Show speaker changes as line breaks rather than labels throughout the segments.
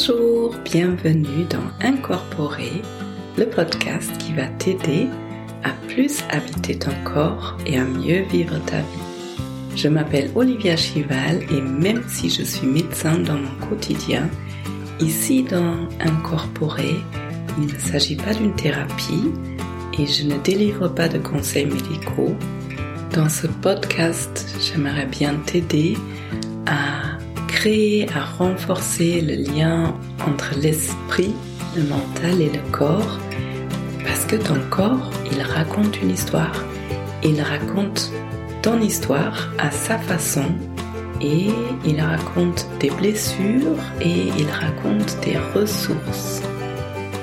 Bonjour, bienvenue dans Incorporer, le podcast qui va t'aider à plus habiter ton corps et à mieux vivre ta vie. Je m'appelle Olivia Chival et même si je suis médecin dans mon quotidien, ici dans Incorporer, il ne s'agit pas d'une thérapie et je ne délivre pas de conseils médicaux. Dans ce podcast, j'aimerais bien t'aider à à renforcer le lien entre l'esprit, le mental et le corps, parce que ton corps, il raconte une histoire. Il raconte ton histoire à sa façon et il raconte des blessures et il raconte des ressources.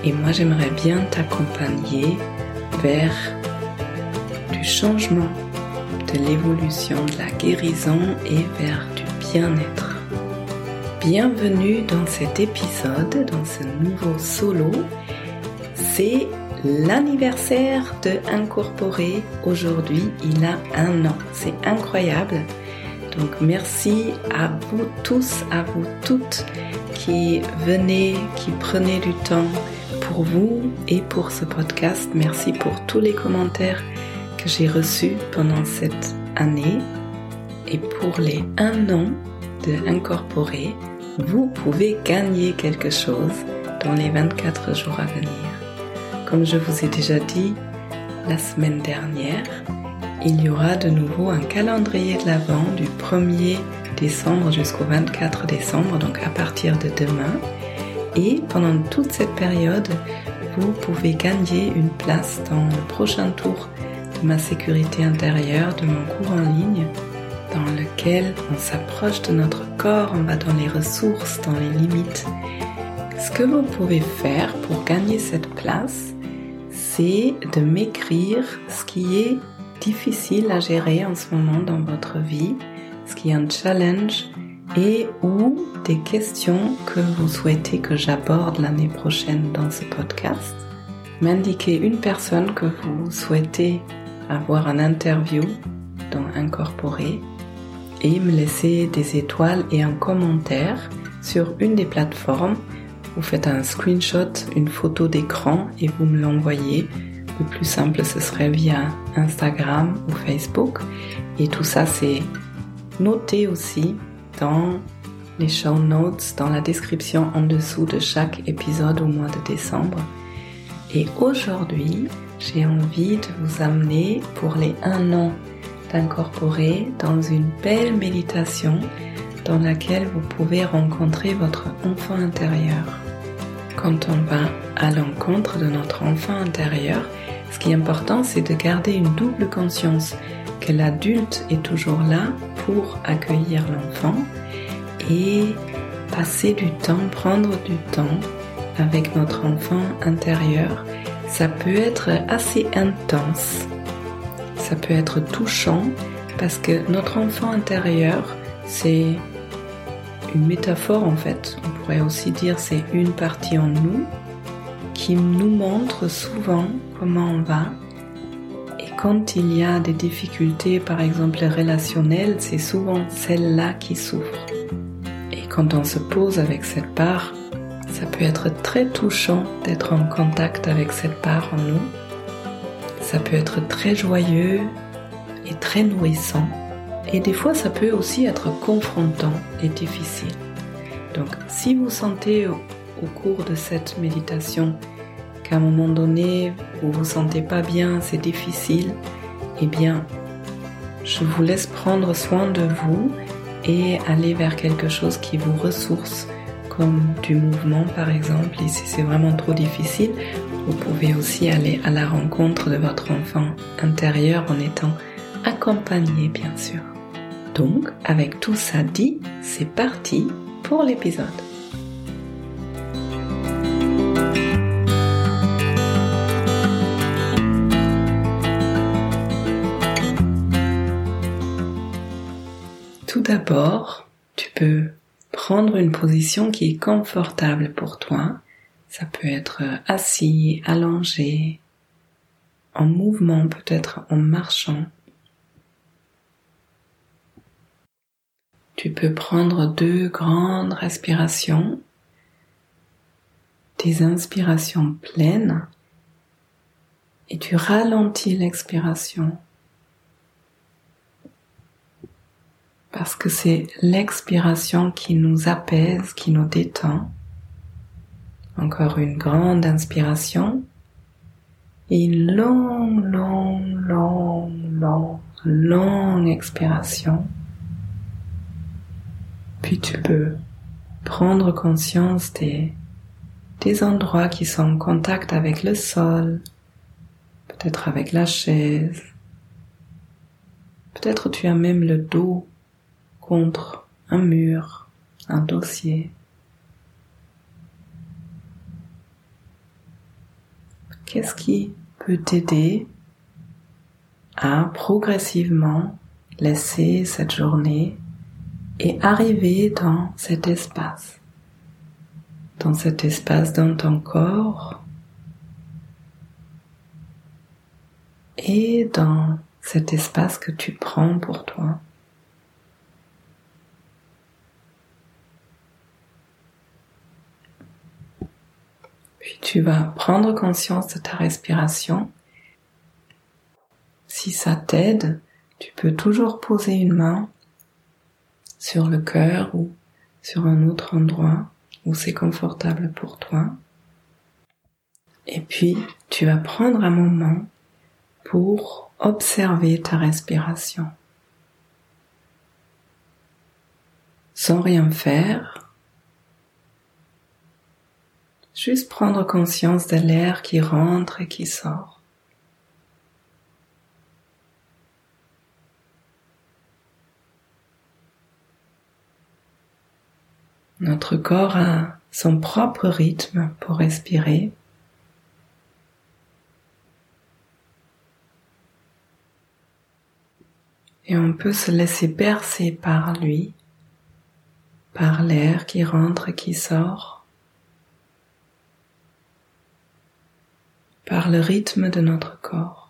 Et moi, j'aimerais bien t'accompagner vers du changement, de l'évolution, de la guérison et vers du bien-être. Bienvenue dans cet épisode, dans ce nouveau solo. C'est l'anniversaire de Incorporé. Aujourd'hui, il a un an. C'est incroyable. Donc merci à vous tous, à vous toutes qui venez, qui prenez du temps pour vous et pour ce podcast. Merci pour tous les commentaires que j'ai reçus pendant cette année. Et pour les un an de Incorporer, vous pouvez gagner quelque chose dans les 24 jours à venir. Comme je vous ai déjà dit la semaine dernière, il y aura de nouveau un calendrier de l'Avent du 1er décembre jusqu'au 24 décembre, donc à partir de demain. Et pendant toute cette période, vous pouvez gagner une place dans le prochain tour de ma sécurité intérieure, de mon cours en ligne dans lequel on s'approche de notre corps, on va dans les ressources, dans les limites. Ce que vous pouvez faire pour gagner cette place, c'est de m'écrire ce qui est difficile à gérer en ce moment dans votre vie, ce qui est un challenge et ou des questions que vous souhaitez que j'aborde l'année prochaine dans ce podcast. M'indiquer une personne que vous souhaitez avoir en interview dans Incorporer et me laisser des étoiles et un commentaire sur une des plateformes. Vous faites un screenshot, une photo d'écran et vous me l'envoyez. Le plus simple, ce serait via Instagram ou Facebook. Et tout ça, c'est noté aussi dans les show notes, dans la description en dessous de chaque épisode au mois de décembre. Et aujourd'hui, j'ai envie de vous amener pour les un an d'incorporer dans une belle méditation dans laquelle vous pouvez rencontrer votre enfant intérieur. Quand on va à l'encontre de notre enfant intérieur, ce qui est important, c'est de garder une double conscience, que l'adulte est toujours là pour accueillir l'enfant et passer du temps, prendre du temps avec notre enfant intérieur. Ça peut être assez intense ça peut être touchant parce que notre enfant intérieur, c'est une métaphore en fait. On pourrait aussi dire c'est une partie en nous qui nous montre souvent comment on va. Et quand il y a des difficultés, par exemple relationnelles, c'est souvent celle-là qui souffre. Et quand on se pose avec cette part, ça peut être très touchant d'être en contact avec cette part en nous ça peut être très joyeux et très nourrissant. Et des fois, ça peut aussi être confrontant et difficile. Donc, si vous sentez au, cours de cette méditation qu'à un moment donné, vous vous sentez pas bien, c'est difficile, eh bien, je vous laisse prendre soin de vous et aller vers quelque chose qui vous ressource, comme du mouvement par exemple. Et si c'est vraiment trop difficile, vous pouvez aussi aller à la rencontre de votre enfant intérieur en étant accompagné bien sûr. Donc, avec tout ça dit, c'est parti pour l'épisode. Tout d'abord, tu peux prendre une position qui est confortable pour toi ça peut être assis, allongé, en mouvement, peut-être en marchant. Tu peux prendre deux grandes respirations tes inspirations pleines et tu ralentis l'expiration. Parce que c'est l'expiration qui nous apaise, qui nous détend. Encore une grande inspiration et une longue, longue, longue, longue, longue expiration. Puis tu peux prendre conscience des, des endroits qui sont en contact avec le sol, peut-être avec la chaise, peut-être tu as même le dos contre un mur, un dossier. Qu'est-ce qui peut t'aider à progressivement laisser cette journée et arriver dans cet espace, dans cet espace dans ton corps et dans cet espace que tu prends pour toi. Puis tu vas prendre conscience de ta respiration. Si ça t'aide, tu peux toujours poser une main sur le cœur ou sur un autre endroit où c'est confortable pour toi. Et puis, tu vas prendre un moment pour observer ta respiration. Sans rien faire, juste prendre conscience de l'air qui rentre et qui sort. Notre corps a son propre rythme pour respirer. Et on peut se laisser bercer par lui, par l'air qui rentre et qui sort, par le rythme de notre corps.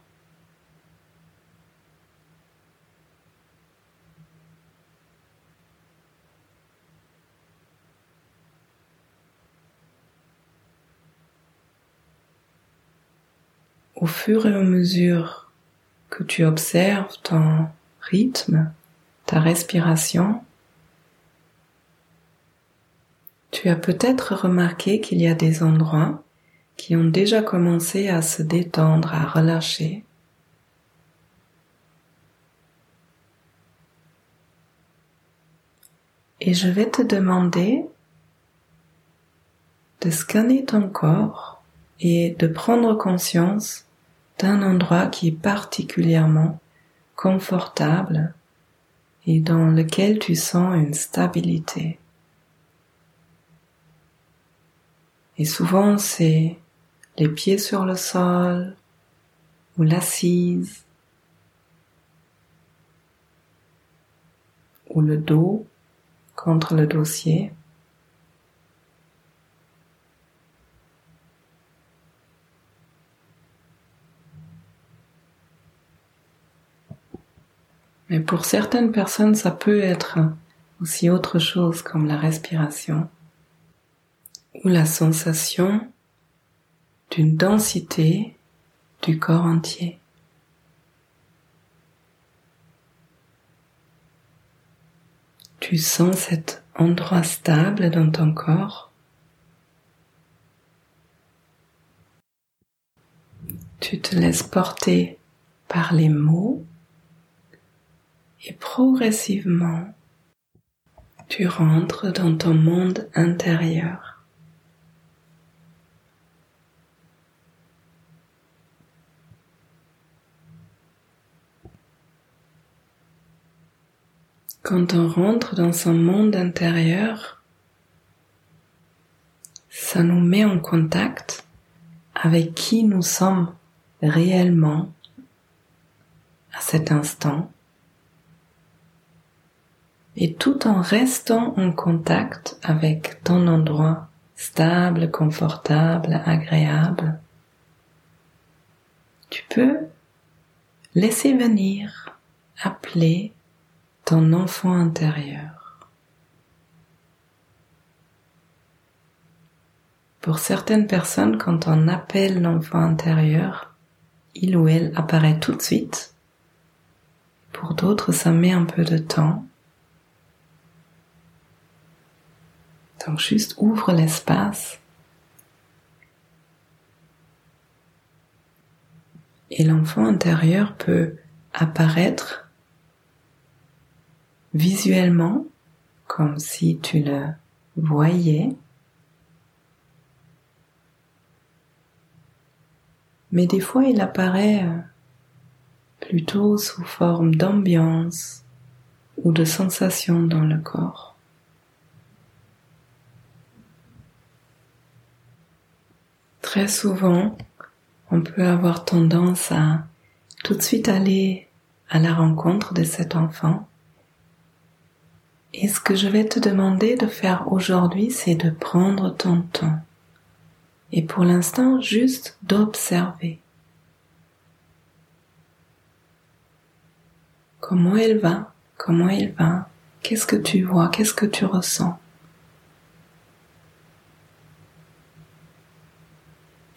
au fur et à mesure que tu observes ton rythme, ta respiration, tu as peut-être remarqué qu'il y a des endroits qui ont déjà commencé à se détendre, à relâcher. Et je vais te demander de scanner ton corps et de prendre conscience d'un endroit qui est particulièrement confortable et dans lequel tu sens une stabilité. Et souvent c'est les pieds sur le sol ou l'assise ou le dos contre le dossier. Mais pour certaines personnes, ça peut être aussi autre chose comme la respiration ou la sensation d'une densité du corps entier. Tu sens cet endroit stable dans ton corps. Tu te laisses porter par les mots et progressivement, tu rentres dans ton monde intérieur. Quand on rentre dans son monde intérieur, ça nous met en contact avec qui nous sommes réellement à cet instant. Et tout en restant en contact avec ton endroit stable, confortable, agréable, tu peux laisser venir, appeler ton enfant intérieur Pour certaines personnes, quand on appelle l'enfant intérieur, il ou elle apparaît tout de suite. Pour d'autres, ça met un peu de temps. Donc juste ouvre l'espace. Et l'enfant intérieur peut apparaître visuellement comme si tu le voyais mais des fois il apparaît euh, plutôt sous forme d'ambiance ou de sensation dans le corps. Très souvent, on peut avoir tendance à tout de suite aller à la rencontre de cet enfant. Et ce que je vais te demander de faire aujourd'hui, c'est de prendre ton temps. Et pour l'instant juste d'observer. Comment elle va? Comment il va? Qu'est-ce que tu vois? Qu'est-ce que tu ressens?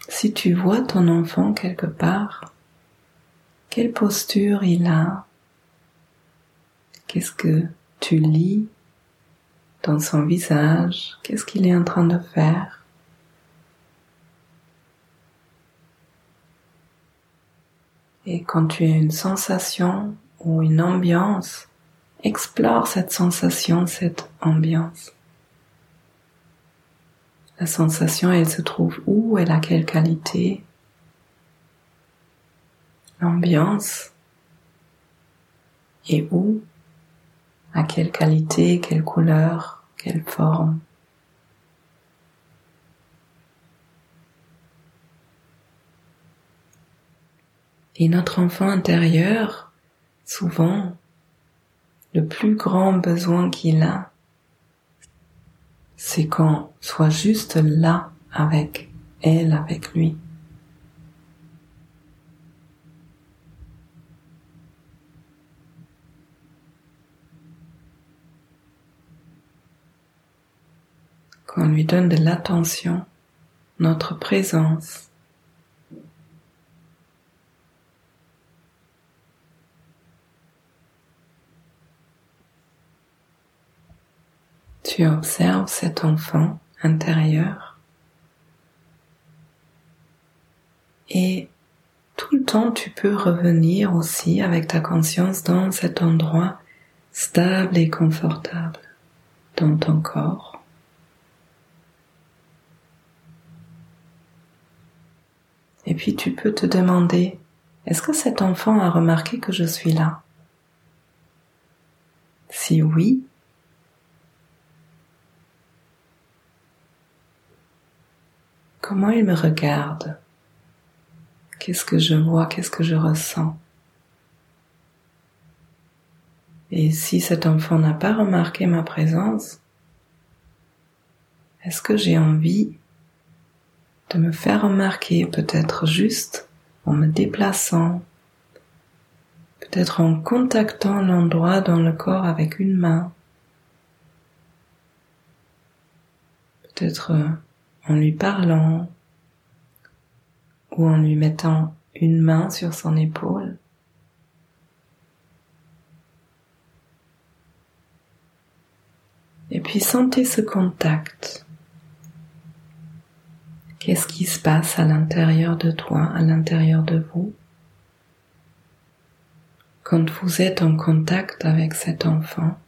Si tu vois ton enfant quelque part, quelle posture il a? Qu'est-ce que tu lis dans son visage Qu'est-ce qu'il est en train de faire? Et quand tu as une sensation ou une ambiance, explore cette sensation, cette ambiance. La sensation, elle se trouve où? Elle a quelle qualité? L'ambiance et où? À quelle qualité, quelle couleur, quelle forme Et notre enfant intérieur, souvent, le plus grand besoin qu'il a, c'est qu'on soit juste là avec elle, avec lui. Qu'on lui donne de l'attention, notre présence. Tu observes cet enfant intérieur et tout le temps tu peux revenir aussi avec ta conscience dans cet endroit stable et confortable dans ton corps. Et puis tu peux te demander, est-ce que cet enfant a remarqué que je suis là? Si oui, Comment il me regarde? Qu'est-ce que je vois? Qu'est-ce que je ressens? Et si cet enfant n'a pas remarqué ma présence, est-ce que j'ai envie de me faire remarquer peut-être juste en me déplaçant, peut-être en contactant l'endroit dans le corps avec une main, peut-être en lui parlant ou en lui mettant une main sur son épaule. Et puis sentez ce contact. Qu'est-ce qui se passe à l'intérieur de toi, à l'intérieur de vous? Quand vous êtes en contact avec cet enfant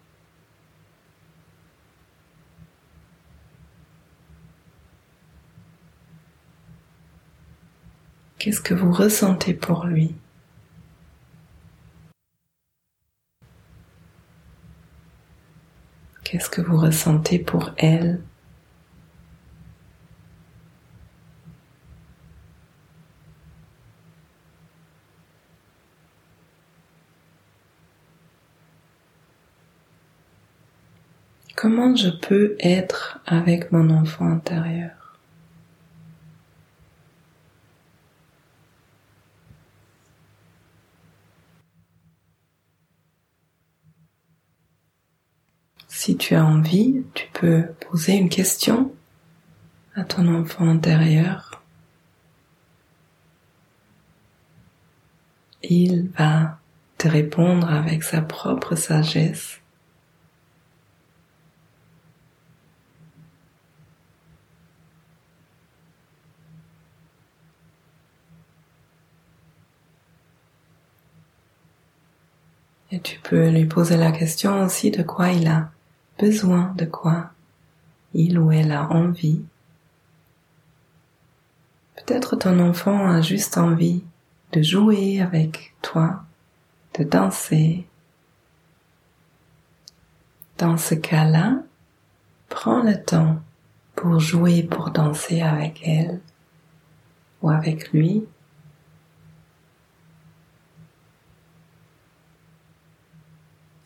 Qu'est-ce que vous ressentez pour lui? Qu'est-ce que vous ressentez pour elle? Comment je peux être avec mon enfant intérieur? Si tu as envie, tu peux poser une question à ton enfant intérieur, il va te répondre avec sa propre sagesse. Et tu peux lui poser la question aussi de quoi il a besoin, de quoi il ou elle a envie. Peut-être ton enfant a juste envie de jouer avec toi, de danser. Dans ce cas-là, prends le temps pour jouer, pour danser avec elle ou avec lui.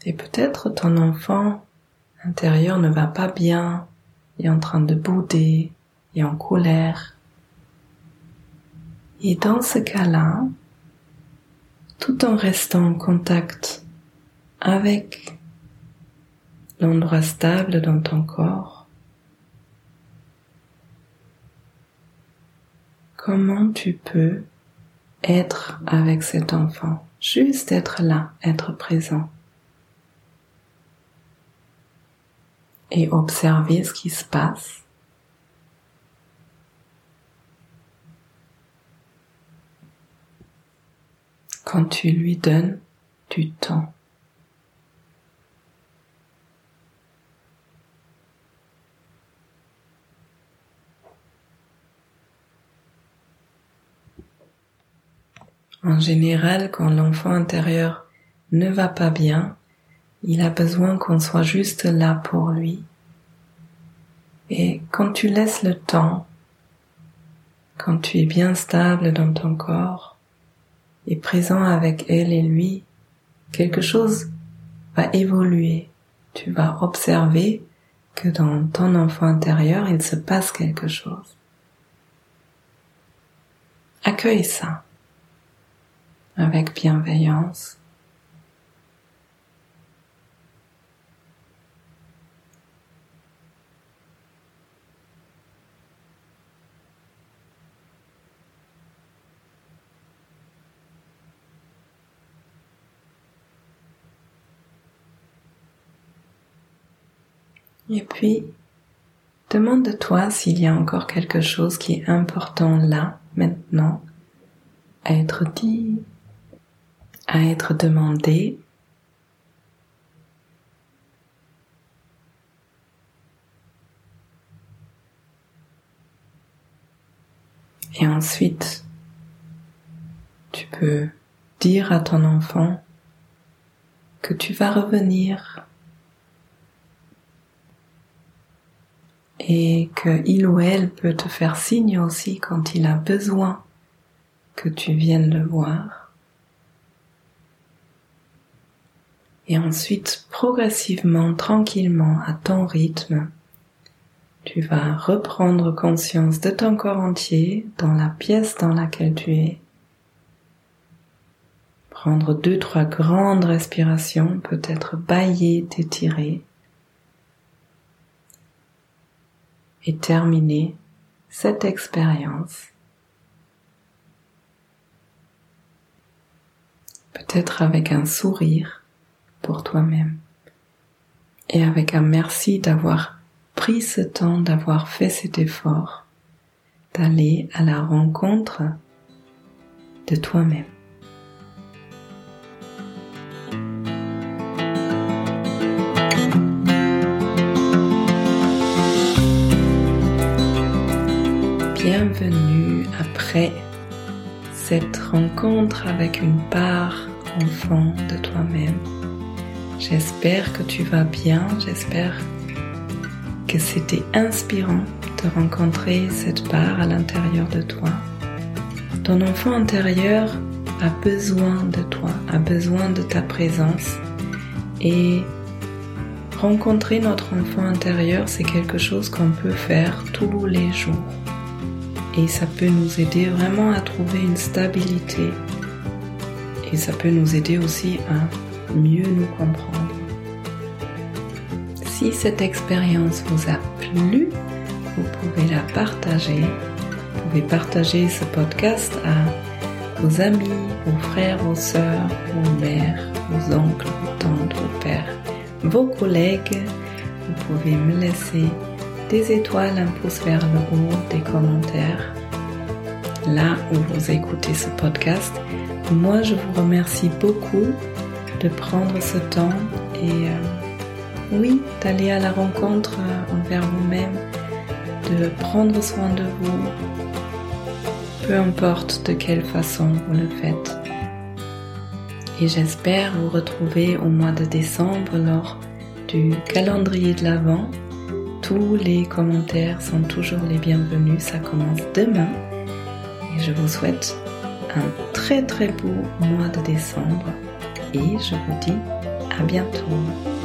Et peut-être ton enfant intérieur ne va pas bien, est en train de bouder, est en colère. Et dans ce cas-là, tout en restant en contact avec l'endroit stable dans ton corps, comment tu peux être avec cet enfant, juste être là, être présent et observer ce qui se passe quand tu lui donnes du temps. En général, quand l'enfant intérieur ne va pas bien, il a besoin qu'on soit juste là pour lui. Et quand tu laisses le temps, quand tu es bien stable dans ton corps, et présent avec elle et lui, quelque chose va évoluer. Tu vas observer que dans ton enfant intérieur, il se passe quelque chose. Accueille ça avec bienveillance Et puis, demande-toi s'il y a encore quelque chose qui est important là, maintenant, à être dit, à être demandé. Et ensuite, tu peux dire à ton enfant que tu vas revenir et que il ou elle peut te faire signe aussi quand il a besoin que tu viennes le voir. Et ensuite, progressivement, tranquillement, à ton rythme, tu vas reprendre conscience de ton corps entier dans la pièce dans laquelle tu es. Prendre deux, trois grandes respirations, peut-être bailler, t'étirer. Et terminer cette expérience. Peut-être avec un sourire pour toi-même et avec un merci d'avoir pris ce temps, d'avoir fait cet effort, d'aller à la rencontre de toi-même. Cette rencontre avec une part enfant de toi-même. J'espère que tu vas bien, j'espère que c'était inspirant de rencontrer cette part à l'intérieur de toi. Ton enfant intérieur a besoin de toi, a besoin de ta présence et rencontrer notre enfant intérieur, c'est quelque chose qu'on peut faire tous les jours et ça peut nous aider vraiment à trouver une stabilité et ça peut nous aider aussi à mieux nous comprendre. Si cette expérience vous a plu, vous pouvez la partager. Vous pouvez partager ce podcast à vos amis, vos frères, vos sœurs, vos mères, vos oncles, vos tantes, vos pères, vos collègues. Vous pouvez me laisser des étoiles, un pouce vers le haut, des commentaires. Là où vous écoutez ce podcast, moi je vous remercie beaucoup de prendre ce temps et euh, oui, d'aller à la rencontre euh, envers vous-même, de prendre soin de vous, peu importe de quelle façon vous le faites. Et j'espère vous retrouver au mois de décembre lors du calendrier de l'Avent. Tous les commentaires sont toujours les bienvenus, ça commence demain. Et je vous souhaite un très très beau mois de décembre et je vous dis à bientôt.